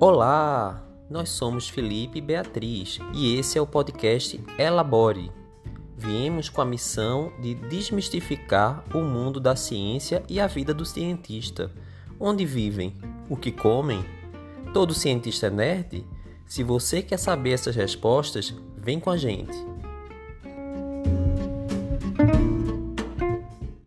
Olá, nós somos Felipe e Beatriz e esse é o podcast Elabore. Viemos com a missão de desmistificar o mundo da ciência e a vida do cientista. Onde vivem? O que comem? Todo cientista é nerd? Se você quer saber essas respostas, vem com a gente.